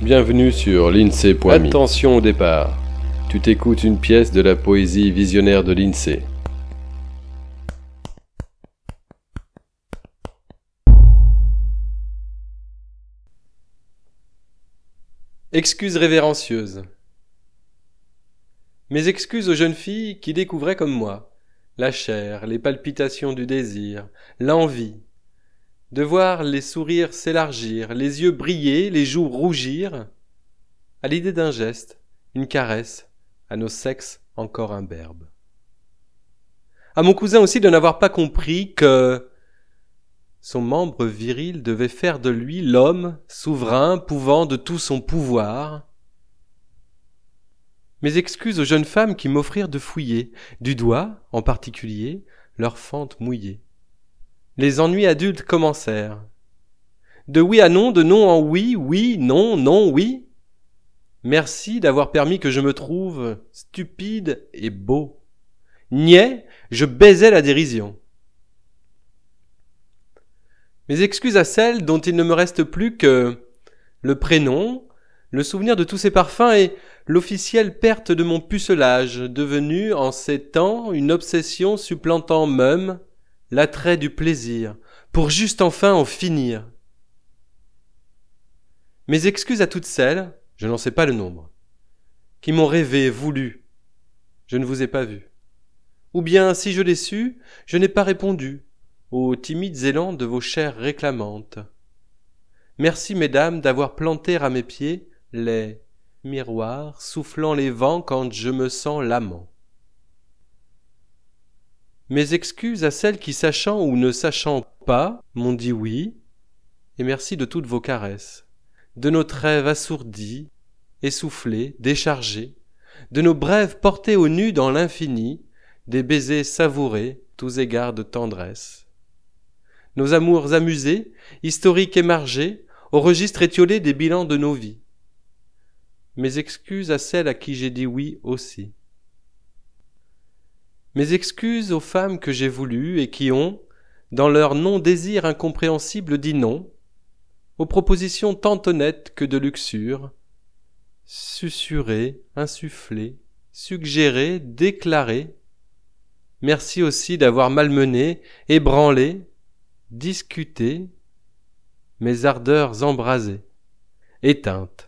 Bienvenue sur l'INSEE.me. Attention au départ. Tu t'écoutes une pièce de la poésie visionnaire de l'INSEE. Excuses révérencieuses. Mes excuses aux jeunes filles qui découvraient comme moi la chair, les palpitations du désir, l'envie, de voir les sourires s'élargir, les yeux briller, les joues rougir, à l'idée d'un geste, une caresse, à nos sexes encore imberbes. À mon cousin aussi de n'avoir pas compris que son membre viril devait faire de lui l'homme souverain pouvant de tout son pouvoir. Mes excuses aux jeunes femmes qui m'offrirent de fouiller, du doigt, en particulier, leur fente mouillée. Les ennuis adultes commencèrent. De oui à non, de non en oui, oui, non, non, oui. Merci d'avoir permis que je me trouve stupide et beau. Niais, je baisais la dérision. Mes excuses à celles dont il ne me reste plus que le prénom, le souvenir de tous ces parfums et l'officielle perte de mon pucelage, devenu en ces temps une obsession supplantant même l'attrait du plaisir, pour juste enfin en finir. Mes excuses à toutes celles, je n'en sais pas le nombre, qui m'ont rêvé, voulu, je ne vous ai pas vu. Ou bien, si je l'ai su, je n'ai pas répondu, aux timides élans de vos chairs réclamantes. Merci, mesdames, d'avoir planté à mes pieds les miroirs soufflant les vents quand je me sens l'amant. Mes excuses à celles qui, sachant ou ne sachant pas, m'ont dit oui, et merci de toutes vos caresses, de nos trêves assourdis, essoufflés, déchargés, de nos brèves portées au nu dans l'infini, des baisers savourés, tous égards de tendresse nos amours amusés, historiques émargés, au registre étiolé des bilans de nos vies. Mes excuses à celles à qui j'ai dit oui aussi. Mes excuses aux femmes que j'ai voulues et qui ont, dans leur non-désir incompréhensible, dit non, aux propositions tant honnêtes que de luxure, susurrées, insufflées, suggérées, déclarées. Merci aussi d'avoir malmené, ébranlé, discuter, mes ardeurs embrasées, éteintes.